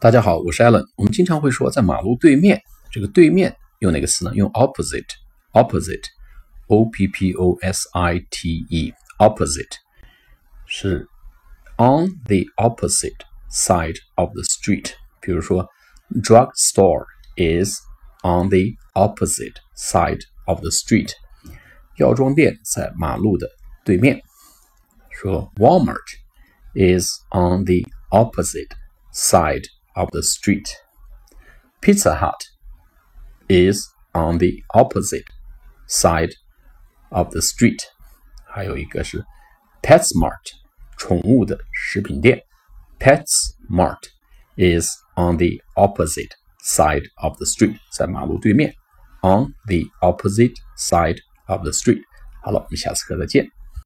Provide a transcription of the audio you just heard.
大家好，我是 Allen。我们经常会说在马路对面，这个对面用哪个词呢？用 opposite，opposite，o p p o s i t e，opposite 是 on the opposite side of the street。比如说，drug store is on the opposite side of the street。药妆店在马路的对面。说 Walmart is on the opposite side of the street. Pizza Hut is on the opposite side of the street. 还有一个是 PetSmart，宠物的食品店。PetSmart is on the opposite side of the street，在马路对面。On the opposite side of the street。好了，我们下次课再见。